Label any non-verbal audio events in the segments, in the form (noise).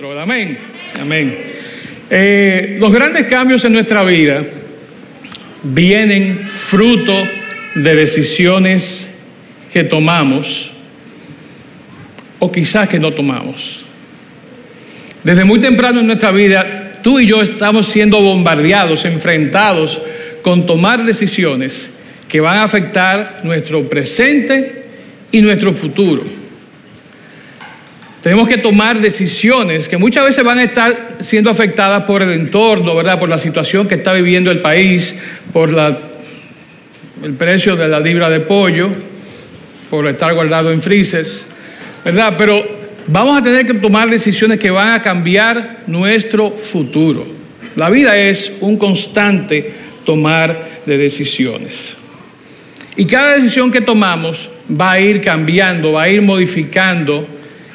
Amén. Amén. Eh, los grandes cambios en nuestra vida vienen fruto de decisiones que tomamos o quizás que no tomamos. Desde muy temprano en nuestra vida, tú y yo estamos siendo bombardeados, enfrentados con tomar decisiones que van a afectar nuestro presente y nuestro futuro. Tenemos que tomar decisiones que muchas veces van a estar siendo afectadas por el entorno, ¿verdad? Por la situación que está viviendo el país, por el precio de la libra de pollo, por estar guardado en freezers, ¿verdad? Pero vamos a tener que tomar decisiones que van a cambiar nuestro futuro. La vida es un constante tomar de decisiones. Y cada decisión que tomamos va a ir cambiando, va a ir modificando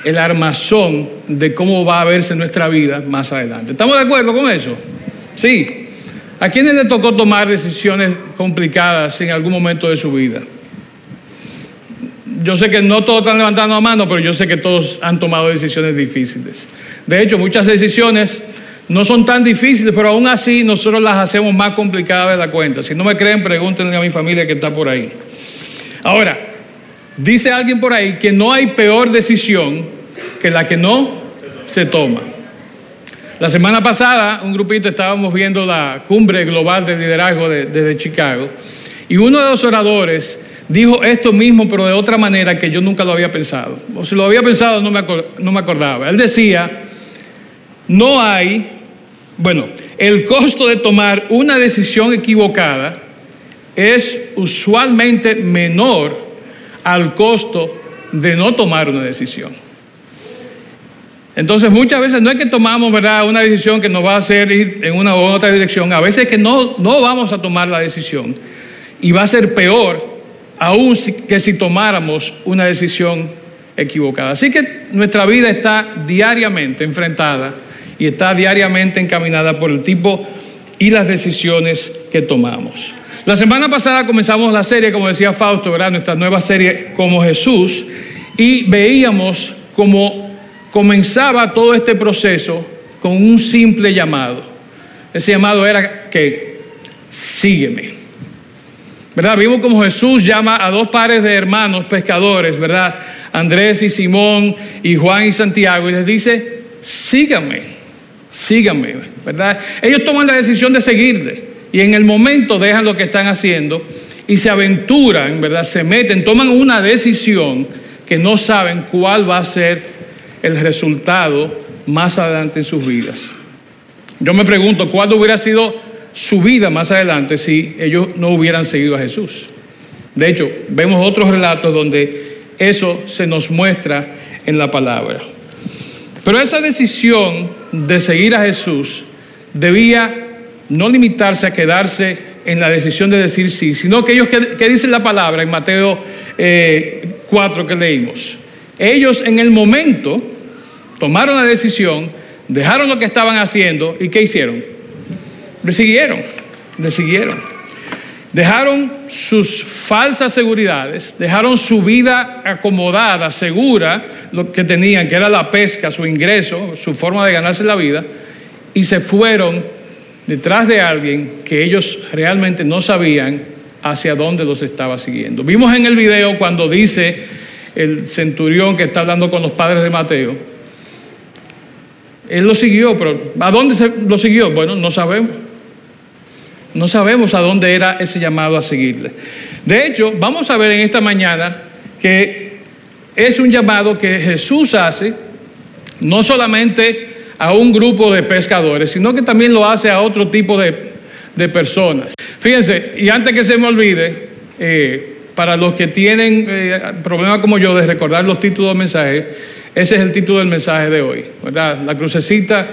el armazón de cómo va a verse nuestra vida más adelante. ¿Estamos de acuerdo con eso? Sí. ¿A quiénes le tocó tomar decisiones complicadas en algún momento de su vida? yo sé que no todos están levantando la mano, pero yo sé que todos han tomado decisiones difíciles. De hecho, muchas decisiones no son tan difíciles, pero aún así nosotros las hacemos más complicadas de la cuenta. Si no me creen, pregúntenle a mi familia que está por ahí. Ahora, dice alguien por ahí que no hay peor decisión que la que no se toma. La semana pasada, un grupito estábamos viendo la cumbre global de liderazgo desde Chicago y uno de los oradores dijo esto mismo, pero de otra manera que yo nunca lo había pensado. O si lo había pensado, no me, no me acordaba. Él decía, no hay, bueno, el costo de tomar una decisión equivocada es usualmente menor al costo de no tomar una decisión. Entonces muchas veces no es que tomamos ¿verdad? una decisión que nos va a hacer ir en una u otra dirección, a veces es que no, no vamos a tomar la decisión y va a ser peor aún que si tomáramos una decisión equivocada. Así que nuestra vida está diariamente enfrentada y está diariamente encaminada por el tipo y las decisiones que tomamos. La semana pasada comenzamos la serie, como decía Fausto, ¿verdad? nuestra nueva serie como Jesús, y veíamos cómo comenzaba todo este proceso con un simple llamado. Ese llamado era que sígueme. ¿verdad? Vimos como Jesús llama a dos pares de hermanos pescadores, ¿verdad? Andrés y Simón y Juan y Santiago y les dice, síganme, síganme, ¿verdad? Ellos toman la decisión de seguirle y en el momento dejan lo que están haciendo y se aventuran, ¿verdad? Se meten, toman una decisión que no saben cuál va a ser el resultado más adelante en sus vidas. Yo me pregunto, ¿cuál hubiera sido su vida más adelante si ellos no hubieran seguido a Jesús. De hecho, vemos otros relatos donde eso se nos muestra en la palabra. Pero esa decisión de seguir a Jesús debía no limitarse a quedarse en la decisión de decir sí, sino que ellos, que, dicen la palabra en Mateo 4 eh, que leímos? Ellos en el momento tomaron la decisión, dejaron lo que estaban haciendo y ¿qué hicieron? Le siguieron, le siguieron. Dejaron sus falsas seguridades, dejaron su vida acomodada, segura, lo que tenían, que era la pesca, su ingreso, su forma de ganarse la vida, y se fueron detrás de alguien que ellos realmente no sabían hacia dónde los estaba siguiendo. Vimos en el video cuando dice el centurión que está hablando con los padres de Mateo, él lo siguió, pero ¿a dónde se lo siguió? Bueno, no sabemos. No sabemos a dónde era ese llamado a seguirle. De hecho, vamos a ver en esta mañana que es un llamado que Jesús hace no solamente a un grupo de pescadores, sino que también lo hace a otro tipo de, personas. Fíjense, y antes que se me olvide, eh, para los que tienen eh, problemas como yo de recordar los títulos del mensaje, ese es el título del mensaje de hoy, ¿verdad? La crucecita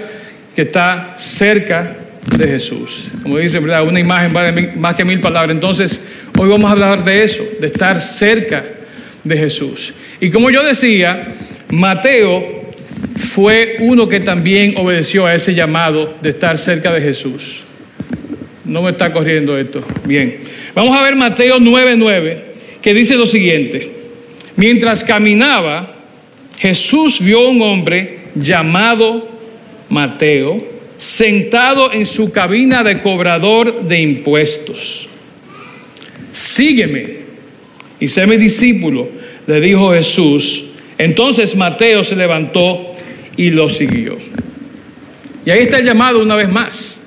que está cerca de Jesús. Como dice, ¿verdad? Una imagen vale más que mil palabras. Entonces, hoy vamos a hablar de eso, de estar cerca de Jesús. Y como yo decía, Mateo fue uno que también obedeció a ese llamado de estar cerca de Jesús. No me está corriendo esto. Bien. Vamos a ver Mateo 9:9, que dice lo siguiente. Mientras caminaba, Jesús vio a un hombre llamado Mateo, sentado en su cabina de cobrador de impuestos. Sígueme y sé mi discípulo, le dijo Jesús. Entonces Mateo se levantó y lo siguió. Y ahí está el llamado una vez más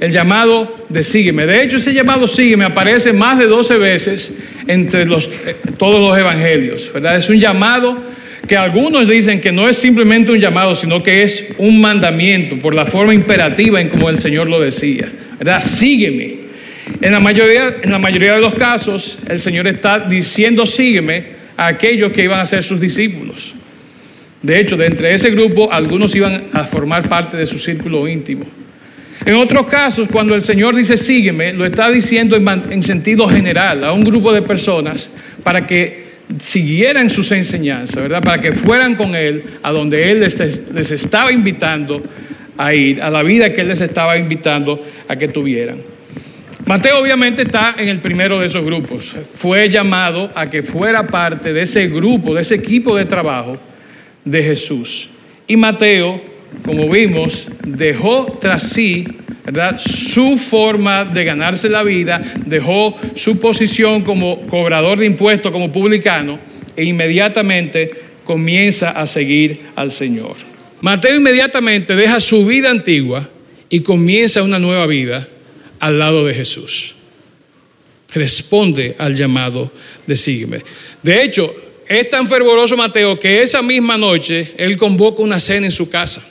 el llamado de sígueme. De hecho, ese llamado sígueme aparece más de 12 veces entre los, eh, todos los evangelios, ¿verdad? Es un llamado que algunos dicen que no es simplemente un llamado, sino que es un mandamiento por la forma imperativa en como el Señor lo decía, ¿verdad? Sígueme. En la mayoría, en la mayoría de los casos, el Señor está diciendo sígueme a aquellos que iban a ser sus discípulos. De hecho, de entre ese grupo, algunos iban a formar parte de su círculo íntimo. En otros casos, cuando el Señor dice sígueme, lo está diciendo en, sentido general a un grupo de personas para que siguieran sus enseñanzas, ¿verdad? Para que fueran con Él a donde Él les, les estaba invitando a ir, a la vida que Él les estaba invitando a que tuvieran. Mateo obviamente está en el primero de esos grupos. Fue llamado a que fuera parte de ese grupo, de ese equipo de trabajo de Jesús. Y Mateo como vimos, dejó tras sí ¿verdad? su forma de ganarse la vida, dejó su posición como cobrador de impuestos, como publicano, e inmediatamente comienza a seguir al Señor. Mateo inmediatamente deja su vida antigua y comienza una nueva vida al lado de Jesús. Responde al llamado de sígueme. De hecho, es tan fervoroso Mateo que esa misma noche él convoca una cena en su casa.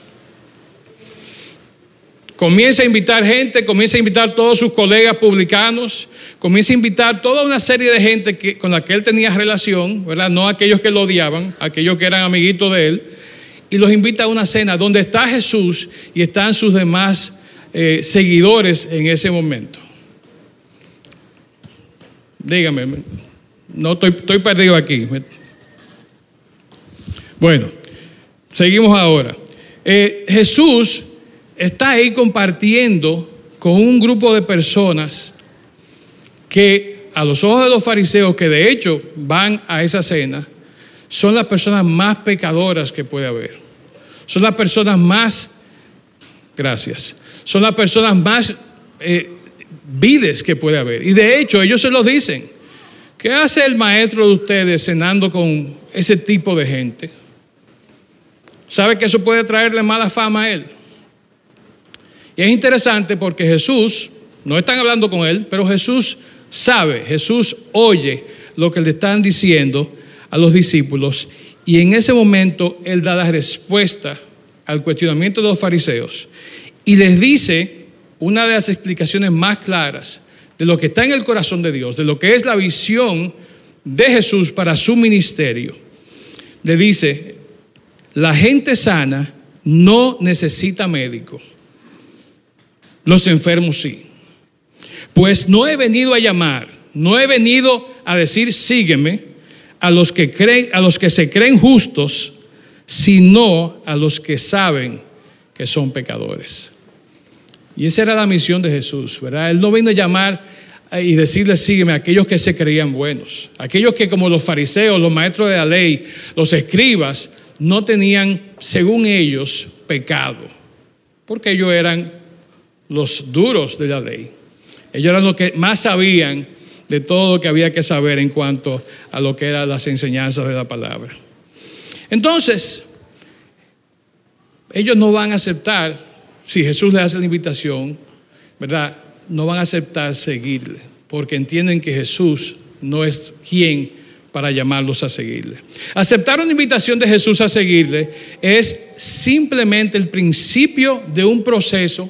Comienza a invitar gente, comienza a invitar a todos sus colegas publicanos, comienza a invitar toda una serie de gente que, con la que él tenía relación, ¿verdad? No aquellos que lo odiaban, aquellos que eran amiguitos de él, y los invita a una cena donde está Jesús y están sus demás eh, seguidores en ese momento. Dígame, no estoy, estoy perdido aquí. Bueno, seguimos ahora. Eh, Jesús está ahí compartiendo con un grupo de personas que a los ojos de los fariseos, que de hecho van a esa cena, son las personas más pecadoras que puede haber. Son las personas más, gracias, son las personas más eh, vides que puede haber. Y de hecho ellos se lo dicen. ¿Qué hace el maestro de ustedes cenando con ese tipo de gente? ¿Sabe que eso puede traerle mala fama a él? Y es interesante porque Jesús, no están hablando con él, pero Jesús sabe, Jesús oye lo que le están diciendo a los discípulos y en ese momento él da la respuesta al cuestionamiento de los fariseos y les dice una de las explicaciones más claras de lo que está en el corazón de Dios, de lo que es la visión de Jesús para su ministerio. Le dice, la gente sana no necesita médico los enfermos sí. Pues no he venido a llamar, no he venido a decir sígueme a los que creen, a los que se creen justos, sino a los que saben que son pecadores. Y esa era la misión de Jesús, ¿verdad? Él no vino a llamar eh, y decirle sígueme a aquellos que se creían buenos, aquellos que como los fariseos, los maestros de la ley, los escribas, no tenían, según ellos, pecado, porque ellos eran los duros de la ley. Ellos eran los que más sabían de todo lo que había que saber en cuanto a lo que eran las enseñanzas de la palabra. Entonces, ellos no van a aceptar, si Jesús les hace la invitación, ¿verdad? No van a aceptar seguirle, porque entienden que Jesús no es quien para llamarlos a seguirle. Aceptar una invitación de Jesús a seguirle es simplemente el principio de un proceso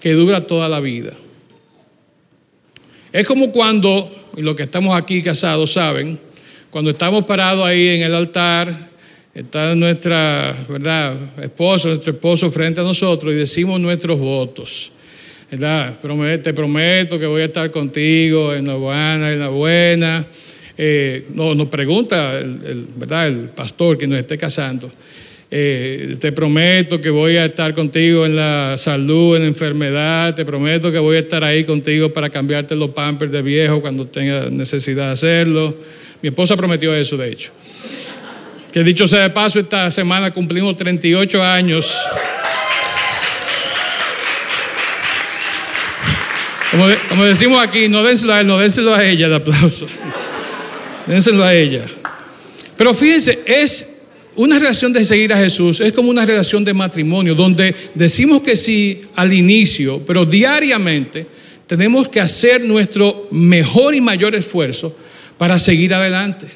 que dura toda la vida. Es como cuando, y los que estamos aquí casados saben, cuando estamos parados ahí en el altar, está nuestra, ¿verdad?, esposo, nuestro esposo frente a nosotros y decimos nuestros votos. ¿verdad? Te prometo que voy a estar contigo en la buena, en la buena eh, no, nos, pregunta el, el, ¿verdad? el pastor que nos esté casando, eh, te prometo que voy a estar contigo en la salud, en la enfermedad, te prometo que voy a estar ahí contigo para cambiarte los pampers de viejo cuando tenga necesidad de hacerlo. Mi esposa prometió eso, de hecho. Que dicho sea de paso, esta semana cumplimos 38 años. Como, de, como decimos aquí, no déselo a él, no déselo a ella el aplauso dénselo a ella. Pero fíjense, es una relación de seguir a Jesús, es como una relación de matrimonio, donde decimos que sí al inicio, pero diariamente tenemos que hacer nuestro mejor y mayor esfuerzo para seguir adelante.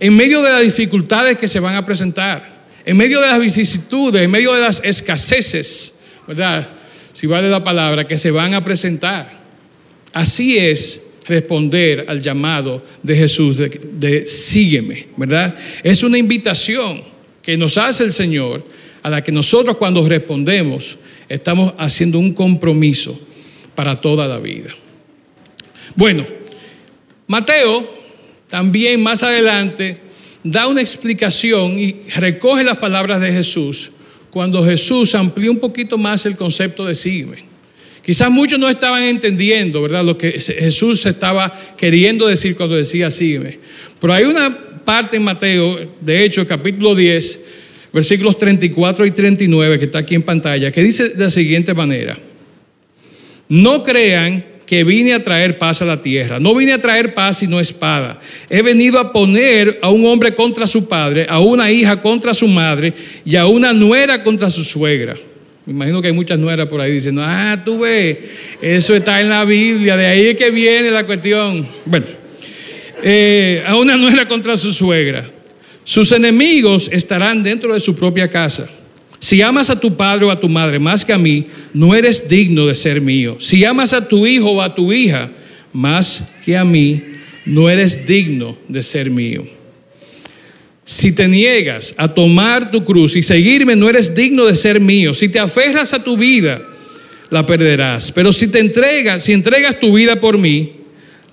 En medio de las dificultades que se van a presentar, en medio de las vicisitudes, en medio de las escaseces, ¿verdad? Si vale la palabra, que se van a presentar. Así es responder al llamado de Jesús de, sígueme, ¿verdad? Es una invitación que nos hace el Señor a la que nosotros cuando respondemos estamos haciendo un compromiso para toda la vida. Bueno, Mateo también más adelante da una explicación y recoge las palabras de Jesús cuando Jesús amplió un poquito más el concepto de sígueme. Quizás muchos no estaban entendiendo, ¿verdad? Lo que Jesús estaba queriendo decir cuando decía sígueme. Pero hay una parte en Mateo, de hecho, capítulo 10, versículos 34 y 39, que está aquí en pantalla, que dice de la siguiente manera. No crean que vine a traer paz a la tierra. No vine a traer paz sino espada. He venido a poner a un hombre contra su padre, a una hija contra su madre y a una nuera contra su suegra. Me imagino que hay muchas nueras por ahí diciendo, ah, tú ves, eso está en la Biblia, de ahí es que viene la cuestión. Bueno, eh, a una nuera contra su suegra. Sus enemigos estarán dentro de su propia casa. Si amas a tu padre o a tu madre más que a mí, no eres digno de ser mío. Si amas a tu hijo o a tu hija más que a mí, no eres digno de ser mío. Si te niegas a tomar tu cruz y seguirme, no eres digno de ser mío. Si te aferras a tu vida, la perderás. Pero si te entregas, si entregas tu vida por mí,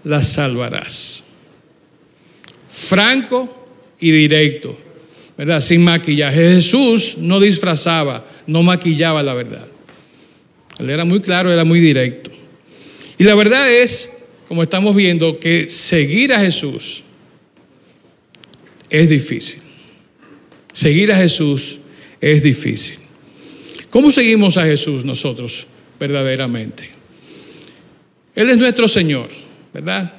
la salvarás. Franco y directo, ¿verdad? Sin maquillaje. Jesús no disfrazaba, no maquillaba la verdad. Él era muy claro, era muy directo. Y la verdad es, como estamos viendo, que seguir a Jesús es difícil. Seguir a Jesús es difícil. ¿Cómo seguimos a Jesús nosotros verdaderamente? Él es nuestro Señor, ¿verdad?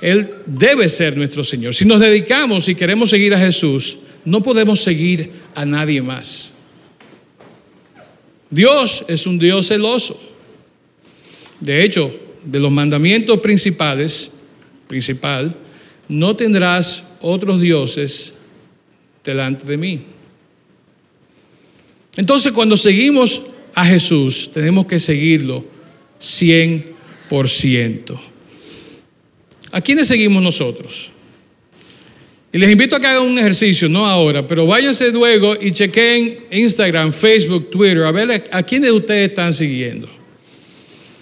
Él debe ser nuestro Señor. Si nos dedicamos y queremos seguir a Jesús, no podemos seguir a nadie más. Dios es un Dios celoso. De hecho, de los mandamientos principales, principal, no tendrás otros dioses delante de mí. Entonces, cuando seguimos a Jesús, tenemos que seguirlo 100%. ¿A quiénes seguimos nosotros? Y les invito a que hagan un ejercicio, no ahora, pero váyanse luego y chequen Instagram, Facebook, Twitter, a ver a, quiénes ustedes están siguiendo.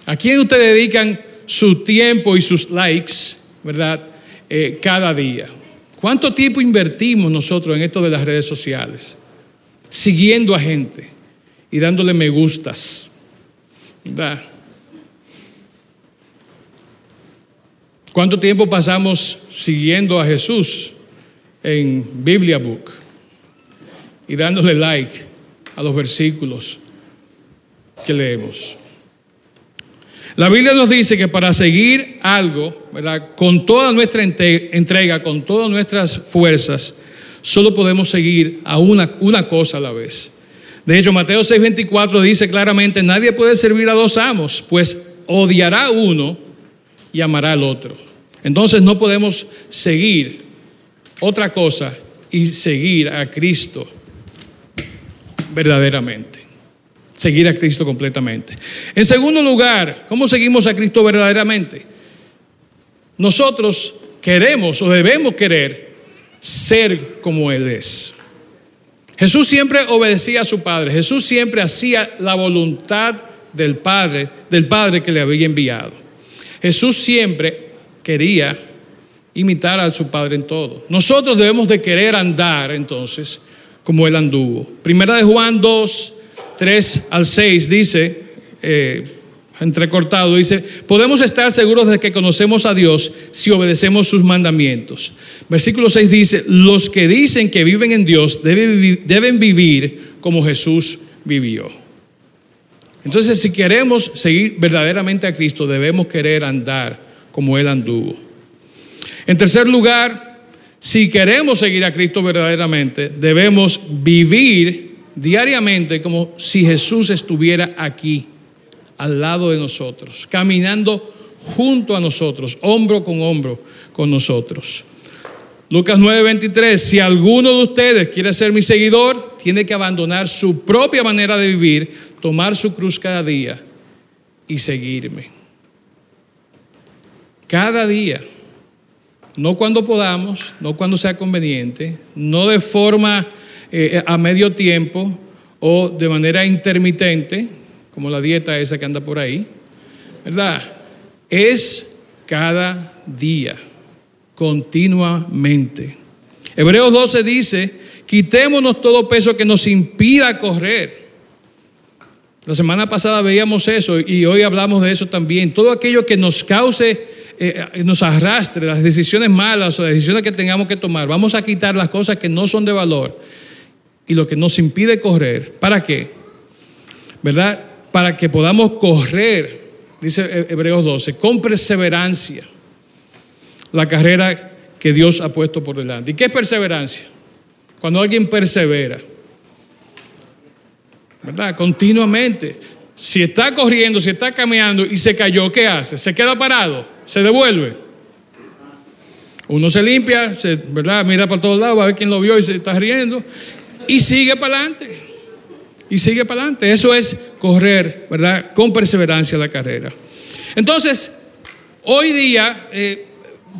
¿A quién ustedes dedican su tiempo y sus likes, verdad? Eh, cada día. ¿Cuánto tiempo invertimos nosotros en esto de las redes sociales? Siguiendo a gente y dándole me gustas. ¿Verdad? ¿Cuánto tiempo pasamos siguiendo a Jesús en Biblia Book y dándole like a los versículos que leemos? La Biblia nos dice que para seguir algo, ¿verdad? Con toda nuestra entrega, con todas nuestras fuerzas, solo podemos seguir a una, una cosa a la vez. De hecho, Mateo 6:24 dice claramente, nadie puede servir a dos amos, pues odiará uno y amará al otro. Entonces no podemos seguir otra cosa y seguir a Cristo verdaderamente seguir a Cristo completamente. En segundo lugar, ¿cómo seguimos a Cristo verdaderamente? Nosotros queremos o debemos querer ser como Él es. Jesús siempre obedecía a su Padre, Jesús siempre hacía la voluntad del Padre, del Padre que le había enviado. Jesús siempre quería imitar a su Padre en todo. Nosotros debemos de querer andar entonces como Él anduvo. Primera de Juan 2, 3 al 6 dice, eh, entrecortado, dice, podemos estar seguros de que conocemos a Dios si obedecemos sus mandamientos. Versículo 6 dice, los que dicen que viven en Dios deben, deben vivir como Jesús vivió. Entonces, si queremos seguir verdaderamente a Cristo, debemos querer andar como Él anduvo. En tercer lugar, si queremos seguir a Cristo verdaderamente, debemos vivir diariamente como si Jesús estuviera aquí, al lado de nosotros, caminando junto a nosotros, hombro con hombro con nosotros. Lucas 9:23, si alguno de ustedes quiere ser mi seguidor, tiene que abandonar su propia manera de vivir, tomar su cruz cada día y seguirme. Cada día, no cuando podamos, no cuando sea conveniente, no de forma eh, a medio tiempo o de manera intermitente, como la dieta esa que anda por ahí, ¿verdad? Es cada día continuamente. Hebreos 12 dice, quitémonos todo peso que nos impida correr. La semana pasada veíamos eso y hoy hablamos de eso también. Todo aquello que nos cause, eh, nos arrastre, las decisiones malas o las decisiones que tengamos que tomar. Vamos a quitar las cosas que no son de valor y lo que nos impide correr. ¿Para qué? ¿Verdad? Para que podamos correr, dice Hebreos 12, con perseverancia la carrera que Dios ha puesto por delante. ¿Y qué es perseverancia? Cuando alguien persevera, ¿verdad? Continuamente. Si está corriendo, si está caminando y se cayó, ¿qué hace? ¿Se queda parado? ¿Se devuelve? Uno se limpia, ¿verdad? Mira para todos lados, a ver quién lo vio y se está riendo. Y sigue para adelante. Y sigue para adelante. Eso es correr, ¿verdad? Con perseverancia la carrera. Entonces, hoy día, eh,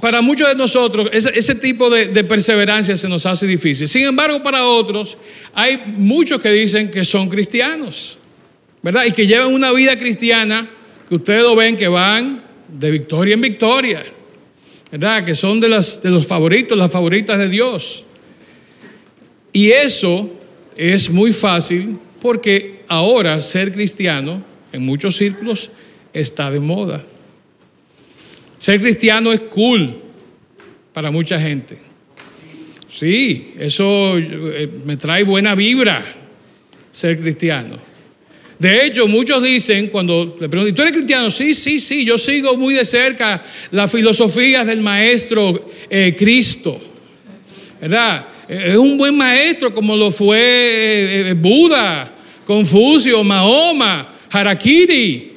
para muchos de nosotros ese, tipo de, perseverancia se nos hace difícil. Sin embargo, para otros hay muchos que dicen que son cristianos, ¿verdad? Y que llevan una vida cristiana que ustedes lo ven que van de victoria en victoria, ¿verdad? Que son de, las, de los favoritos, las favoritas de Dios. Y eso es muy fácil porque ahora ser cristiano en muchos círculos está de moda. Ser cristiano es cool para mucha gente. Sí, eso eh, me trae buena vibra ser cristiano. De hecho, muchos dicen cuando le preguntan, ¿tú eres cristiano? Sí, sí, sí, yo sigo muy de cerca las filosofías del maestro eh, Cristo. ¿Verdad? Es un buen maestro como lo fue eh, Buda, Confucio, Mahoma, Harakiri.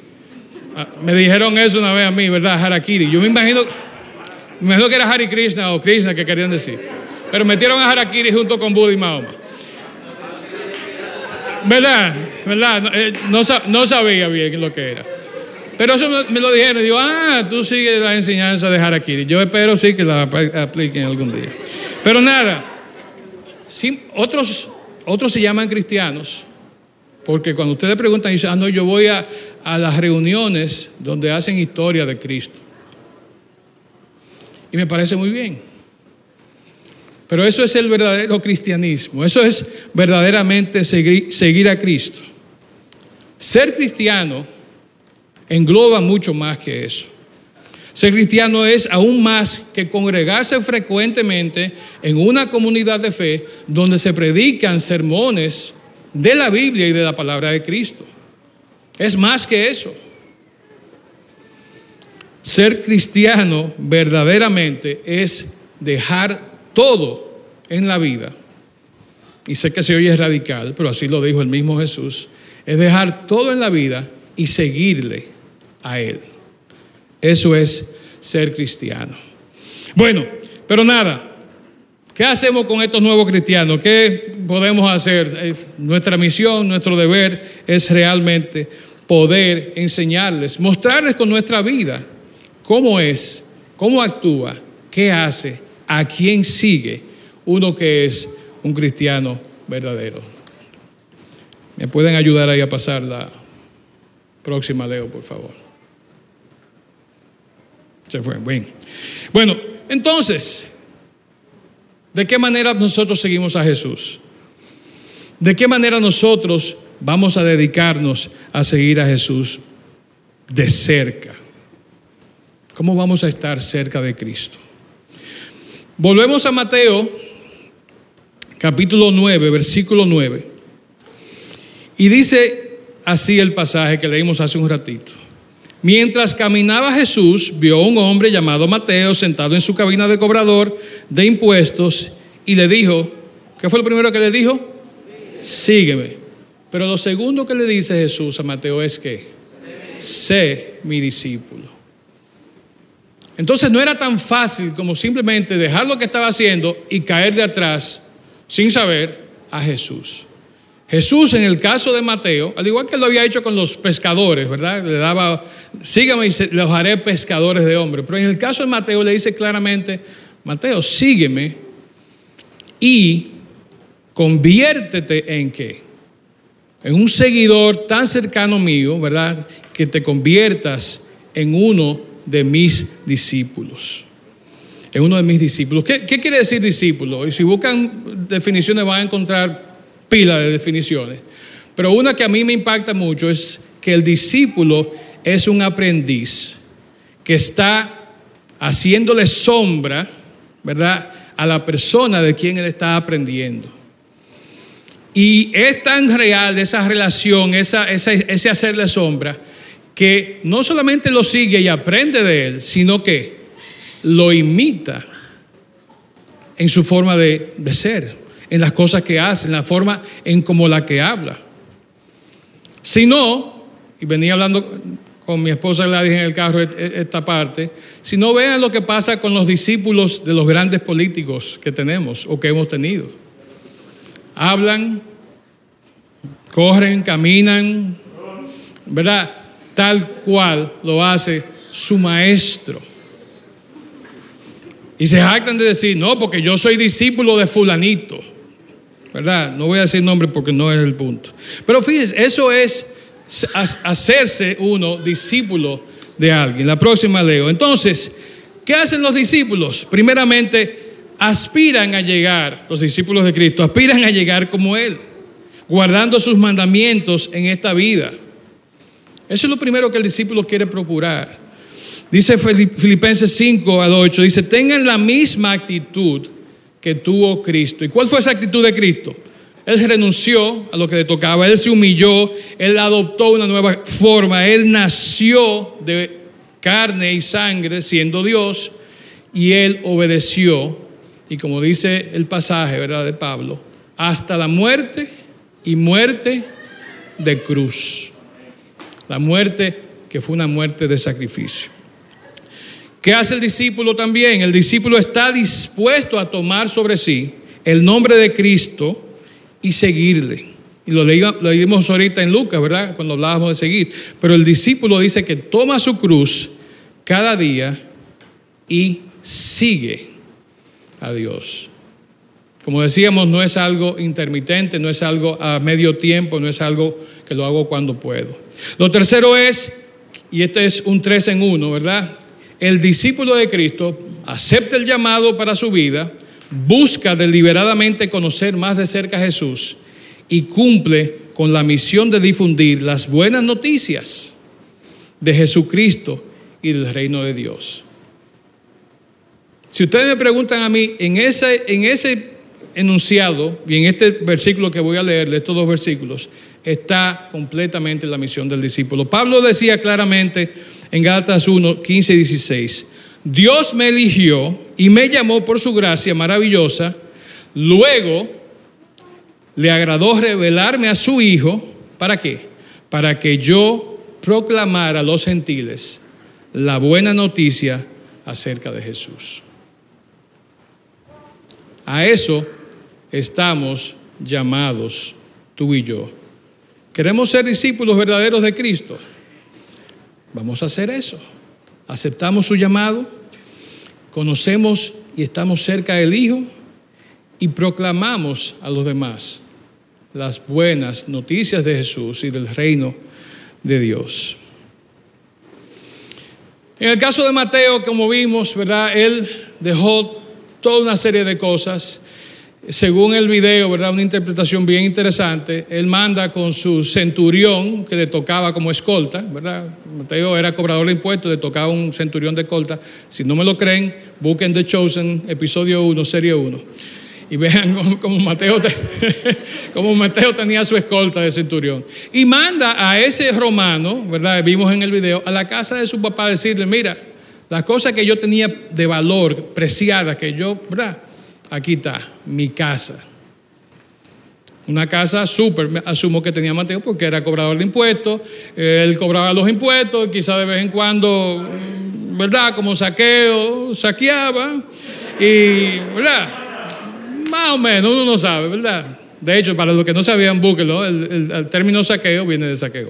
Ah, me dijeron eso una vez a mí, ¿verdad? Harakiri. Yo me imagino, me imagino que era Hari Krishna o Krishna que querían decir. Pero metieron a Harakiri junto con Buda y Mahoma. ¿Verdad? ¿Verdad? No, eh, sabía bien lo que era. Pero eso me lo dijeron digo, ah, tú sigues la enseñanza de Harakiri. Yo espero sí que la apliquen algún día. Pero nada, otros, otros se llaman cristianos porque cuando ustedes preguntan, dicen, ah, no, yo voy a, a las reuniones donde hacen historia de Cristo. Y me parece muy bien. Pero eso es el verdadero cristianismo. Eso es verdaderamente seguir, seguir, a Cristo. Ser cristiano engloba mucho más que eso. Ser cristiano es aún más que congregarse frecuentemente en una comunidad de fe donde se predican sermones de la Biblia y de la palabra de Cristo. Es más que eso. Ser cristiano verdaderamente es dejar todo en la vida. Y sé que se oye radical, pero así lo dijo el mismo Jesús. Es dejar todo en la vida y seguirle a Él. Eso es ser cristiano. Bueno, pero nada, ¿Qué hacemos con estos nuevos cristianos? ¿Qué podemos hacer? Eh, nuestra misión, nuestro deber es realmente poder enseñarles, mostrarles con nuestra vida cómo es, cómo actúa, qué hace, a quién sigue uno que es un cristiano verdadero. ¿Me pueden ayudar ahí a pasar la próxima, Leo, por favor? Se fue, bien. Bueno, entonces, ¿De qué manera nosotros seguimos a Jesús? ¿De qué manera nosotros vamos a dedicarnos a seguir a Jesús de cerca? ¿Cómo vamos a estar cerca de Cristo? Volvemos a Mateo, capítulo 9, versículo 9. Y dice así el pasaje que leímos hace un ratito. Mientras caminaba Jesús, vio a un hombre llamado Mateo sentado en su cabina de cobrador de impuestos y le dijo, ¿qué fue lo primero que le dijo? Sígueme. Pero lo segundo que le dice Jesús a Mateo es que, sé mi discípulo. Entonces no era tan fácil como simplemente dejar lo que estaba haciendo y caer de atrás sin saber a Jesús. Jesús en el caso de Mateo, al igual que lo había hecho con los pescadores, ¿verdad? Le daba, sígame y los haré pescadores de hombres. Pero en el caso de Mateo le dice claramente, Mateo, sígueme y conviértete en qué? En un seguidor tan cercano mío, ¿verdad? Que te conviertas en uno de mis discípulos. En uno de mis discípulos. ¿Qué, qué quiere decir discípulo? Y si buscan definiciones van a encontrar pila de definiciones. Pero una que a mí me impacta mucho es que el discípulo es un aprendiz que está haciéndole sombra, ¿verdad?, a la persona de quien él está aprendiendo. Y es tan real esa relación, esa, ese hacerle sombra, que no solamente lo sigue y aprende de él, sino que lo imita en su forma de, de ser en las cosas que hace, en la forma en como la que habla. Si no, y venía hablando con mi esposa Gladys en el carro esta parte, si no vean lo que pasa con los discípulos de los grandes políticos que tenemos o que hemos tenido. Hablan, corren, caminan, ¿verdad? Tal cual lo hace su maestro. Y se jactan de decir, no, porque yo soy discípulo de fulanito. ¿Verdad? No voy a decir nombre porque no es el punto. Pero fíjense, eso es hacerse uno discípulo de alguien. La próxima leo. Entonces, ¿qué hacen los discípulos? Primeramente, aspiran a llegar, los discípulos de Cristo, aspiran a llegar como Él, guardando sus mandamientos en esta vida. Eso es lo primero que el discípulo quiere procurar. Dice Filipenses 5 al 8, dice, tengan la misma actitud que tuvo Cristo. ¿Y cuál fue esa actitud de Cristo? Él renunció a lo que le tocaba, él se humilló, él adoptó una nueva forma, él nació de carne y sangre siendo Dios y él obedeció. Y como dice el pasaje, ¿verdad? De Pablo, hasta la muerte y muerte de cruz. La muerte que fue una muerte de sacrificio. ¿Qué hace el discípulo también? El discípulo está dispuesto a tomar sobre sí el nombre de Cristo y seguirle. Y lo, leímos ahorita en Lucas, ¿verdad? Cuando hablábamos de seguir. Pero el discípulo dice que toma su cruz cada día y sigue a Dios. Como decíamos, no es algo intermitente, no es algo a medio tiempo, no es algo que lo hago cuando puedo. Lo tercero es, y este es un tres en uno, ¿verdad? El discípulo de Cristo acepta el llamado para su vida, busca deliberadamente conocer más de cerca a Jesús y cumple con la misión de difundir las buenas noticias de Jesucristo y del reino de Dios. Si ustedes me preguntan a mí, en ese, en ese enunciado y en este versículo que voy a leer, estos dos versículos, está completamente la misión del discípulo. Pablo decía claramente en Gálatas 1, 15 y 16, Dios me eligió y me llamó por su gracia maravillosa, luego le agradó revelarme a su Hijo, ¿para qué? Para que yo proclamara a los gentiles la buena noticia acerca de Jesús. A eso estamos llamados tú y yo. ¿Queremos ser discípulos verdaderos de Cristo? Vamos a hacer eso. Aceptamos su llamado, conocemos y estamos cerca del Hijo y proclamamos a los demás las buenas noticias de Jesús y del reino de Dios. En el caso de Mateo, como vimos, ¿verdad? Él dejó toda una serie de cosas según el video, ¿verdad? Una interpretación bien interesante. Él manda con su centurión que le tocaba como escolta, ¿verdad? Mateo era cobrador de impuestos, le tocaba un centurión de escolta. Si no me lo creen, busquen The Chosen, episodio 1, serie 1. y vean (laughs) cómo, Mateo, (laughs) como Mateo tenía su escolta de centurión. Y manda a ese romano, ¿verdad? Vimos en el video, a la casa de su papá a decirle, mira, las cosas que yo tenía de valor, preciada, que yo, ¿verdad? Aquí está, mi casa. Una casa súper, asumo que tenía Mateo porque era cobrador de impuestos, él cobraba los impuestos, quizá de vez en cuando, ¿verdad? Como saqueo, saqueaba, y, ¿verdad? Más o menos, uno no sabe, ¿verdad? De hecho, para los que no sabían, búsquenlo, el, término saqueo viene de saqueo,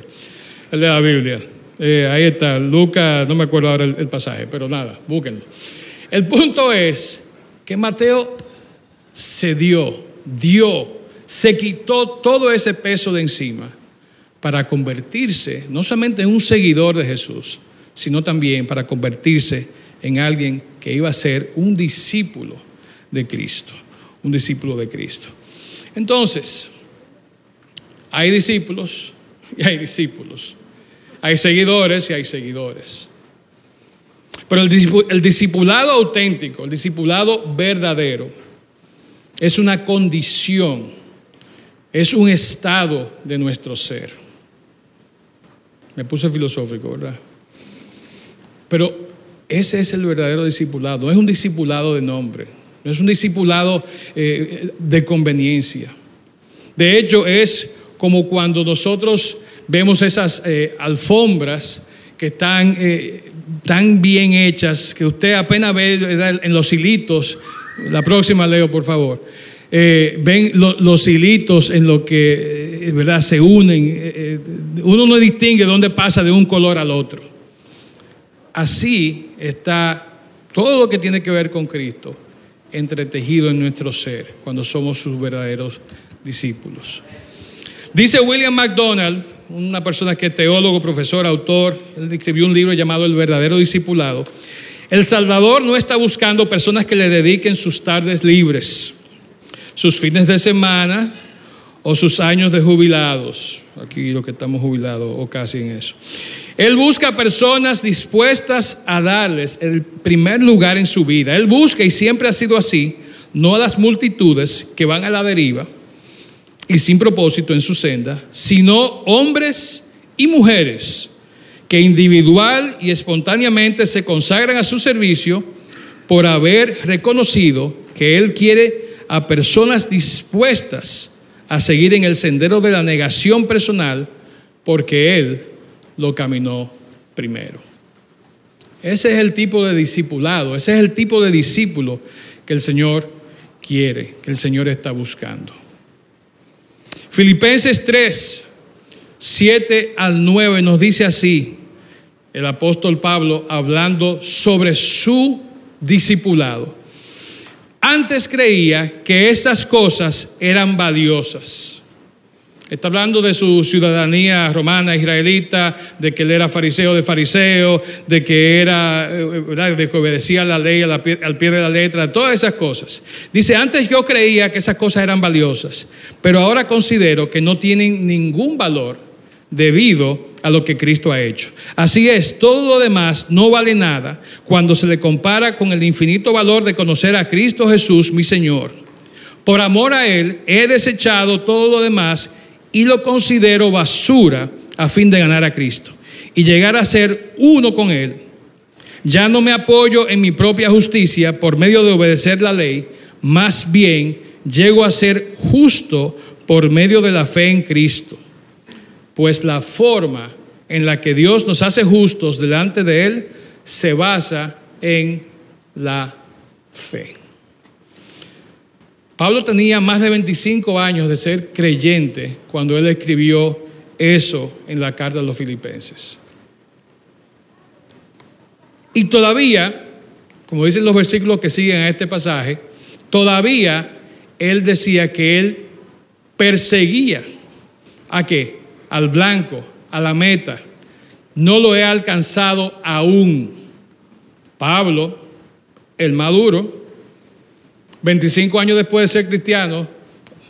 el de la Biblia. Eh, ahí está, Lucas, no me acuerdo ahora el, el pasaje, pero nada, búsquenlo. El punto es que Mateo se dio, dio se quitó todo ese peso de encima para convertirse no solamente en un seguidor de Jesús, sino también para convertirse en alguien que iba a ser un discípulo de Cristo, un discípulo de Cristo. Entonces, hay discípulos y hay discípulos, hay seguidores y hay seguidores. Pero el, discipulado auténtico, el discipulado verdadero, es una condición es un estado de nuestro ser. Me puse filosófico, ¿verdad? Pero ese es el verdadero discipulado. No es un discipulado de nombre, no es un discipulado eh, de conveniencia. De hecho, es como cuando nosotros vemos esas eh, alfombras que están eh, tan bien hechas que usted apenas ve en los hilitos. La próxima, Leo, por favor eh, ven los hilitos en lo que eh, ¿verdad? se unen. Eh, uno no distingue dónde pasa de un color al otro. Así está todo lo que tiene que ver con Cristo entretejido en nuestro ser cuando somos sus verdaderos discípulos. Dice William MacDonald, una persona que es teólogo, profesor, autor, él escribió un libro llamado El verdadero discipulado. El Salvador no está buscando personas que le dediquen sus tardes libres sus fines de semana o sus años de jubilados. Aquí lo que estamos jubilados o casi en eso. Él busca personas dispuestas a darles el primer lugar en su vida. Él busca, y siempre ha sido así, no a las multitudes que van a la deriva y sin propósito en su senda, sino hombres y mujeres que individual y espontáneamente se consagran a su servicio por haber reconocido que Él quiere a personas dispuestas a seguir en el sendero de la negación personal porque Él lo caminó primero. Ese es el tipo de discipulado, ese es el tipo de discípulo que el Señor quiere, que el Señor está buscando. Filipenses 3, 7 al 9 nos dice así, el apóstol Pablo hablando sobre su discipulado. Antes creía que esas cosas eran valiosas. Está hablando de su ciudadanía romana, israelita, de que él era fariseo de fariseo, de que era, eh, de que obedecía la ley al pie de la letra, todas esas cosas. Dice, antes yo creía que esas cosas eran valiosas, pero ahora considero que no tienen ningún valor debido a lo que Cristo ha hecho. Así es, todo lo demás no vale nada cuando se le compara con el infinito valor de conocer a Cristo Jesús, mi Señor. Por amor a Él he desechado todo lo demás y lo considero basura a fin de ganar a Cristo y llegar a ser uno con Él. Ya no me apoyo en mi propia justicia por medio de obedecer la ley, más bien llego a ser justo por medio de la fe en Cristo pues la forma en la que Dios nos hace justos delante de Él se basa en la fe. Pablo tenía más de 25 años de ser creyente cuando él escribió eso en la carta de los filipenses. Y todavía, como dicen los versículos que siguen a este pasaje, todavía él decía que él perseguía a qué? Al blanco, a la meta. No lo he alcanzado aún. Pablo, el maduro, 25 años después de ser cristiano,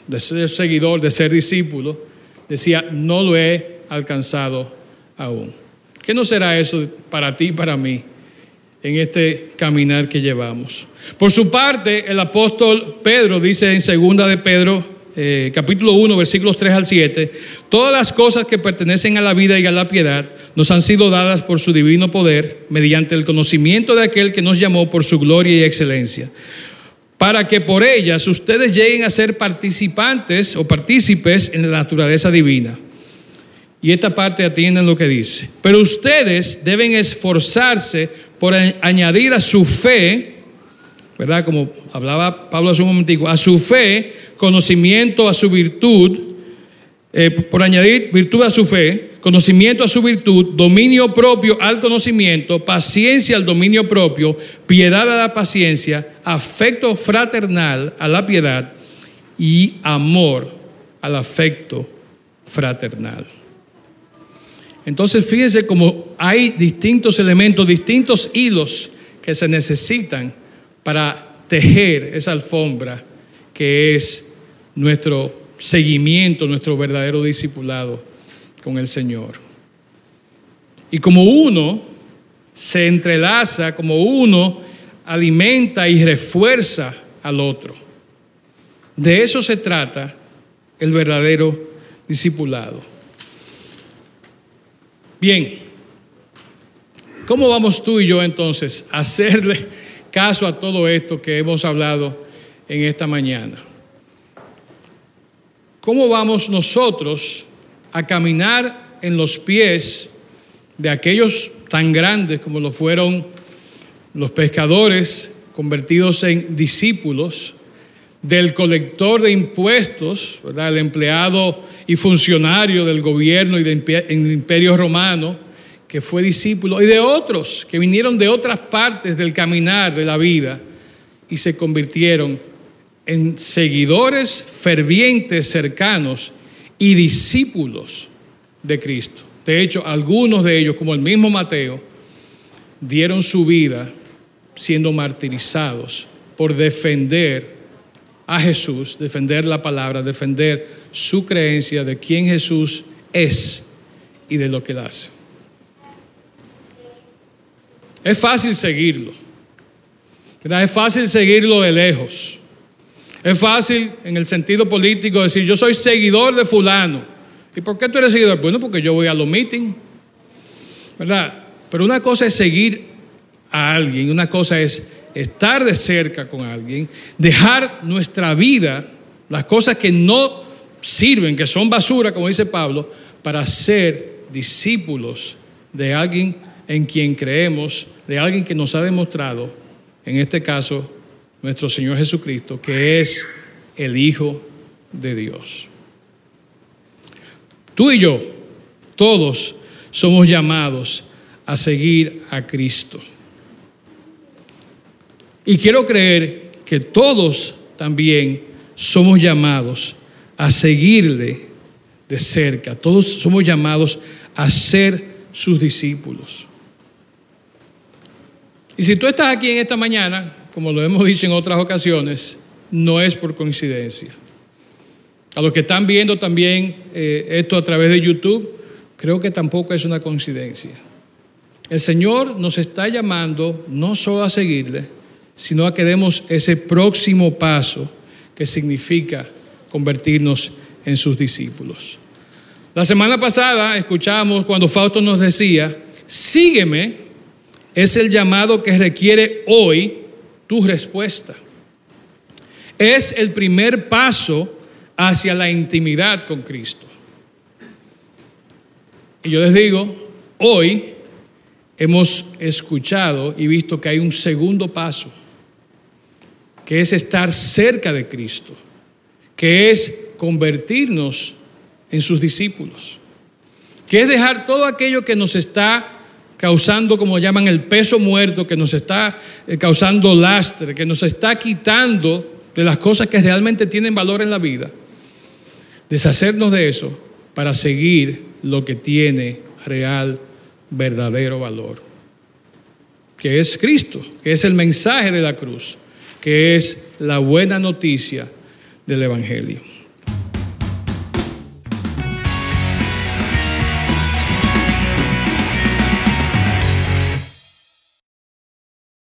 de ser seguidor, de ser discípulo, decía, no lo he alcanzado aún. ¿Qué no será eso para ti y para mí en este caminar que llevamos. Por su parte, el apóstol Pedro dice en segunda de Pedro, eh, capítulo 1, versículos 3 al 7, todas las cosas que pertenecen a la vida y a la piedad nos han sido dadas por su divino poder, mediante el conocimiento de aquel que nos llamó por su gloria y excelencia, para que por ellas ustedes lleguen a ser participantes o partícipes en la naturaleza divina. Y esta parte atienden lo que dice. Pero ustedes deben esforzarse por añadir a su fe, ¿verdad? Como hablaba Pablo hace un momentico, a su fe, conocimiento a su virtud, eh, por añadir virtud a su fe, conocimiento a su virtud, dominio propio al conocimiento, paciencia al dominio propio, piedad a la paciencia, afecto fraternal a la piedad y amor al afecto fraternal. Entonces fíjense cómo hay distintos elementos, distintos hilos que se necesitan para tejer esa alfombra que es nuestro seguimiento, nuestro verdadero discipulado con el Señor. Y como uno se entrelaza, como uno alimenta y refuerza al otro. De eso se trata el verdadero discipulado. Bien, ¿cómo vamos tú y yo entonces a hacerle caso a todo esto que hemos hablado en esta mañana? ¿Cómo vamos nosotros a caminar en los pies de aquellos tan grandes como lo fueron los pescadores convertidos en discípulos, del colector de impuestos, el empleado y funcionario del gobierno y del imperio romano, que fue discípulo, y de otros que vinieron de otras partes del caminar de la vida y se convirtieron en seguidores fervientes, cercanos y discípulos de Cristo. De hecho, algunos de ellos, como el mismo Mateo, dieron su vida siendo martirizados por defender a Jesús, defender la palabra, defender su creencia de quién Jesús es y de lo que él hace. Es fácil seguirlo. Es fácil seguirlo de lejos. Es fácil en el sentido político decir, yo soy seguidor de fulano. ¿Y por qué tú eres seguidor? Bueno, porque yo voy a los meetings. ¿Verdad? Pero una cosa es seguir a alguien, una cosa es estar de cerca con alguien, dejar nuestra vida, las cosas que no sirven, que son basura, como dice Pablo, para ser discípulos de alguien en quien creemos, de alguien que nos ha demostrado, en este caso, nuestro Señor Jesucristo, que es el Hijo de Dios. Tú y yo, todos somos llamados a seguir a Cristo. Y quiero creer que todos también somos llamados a seguirle de cerca. Todos somos llamados a ser sus discípulos. Y si tú estás aquí en esta mañana, como lo hemos dicho en otras ocasiones, no es por coincidencia. A los que están viendo también eh, esto a través de YouTube, creo que tampoco es una coincidencia. El Señor nos está llamando no solo a seguirle, sino a que demos ese próximo paso que significa convertirnos en sus discípulos. La semana pasada escuchamos cuando Fausto nos decía, sígueme, es el llamado que requiere hoy tu respuesta. Es el primer paso hacia la intimidad con Cristo. Y yo les digo, hoy hemos escuchado y visto que hay un segundo paso que es estar cerca de Cristo, que es convertirnos en sus discípulos, que es dejar todo aquello que nos está causando, como llaman, el peso muerto, que nos está eh, causando lastre, que nos está quitando de las cosas que realmente tienen valor en la vida, deshacernos de eso para seguir lo que tiene real, verdadero valor, que es Cristo, que es el mensaje de la cruz que es la buena noticia del Evangelio.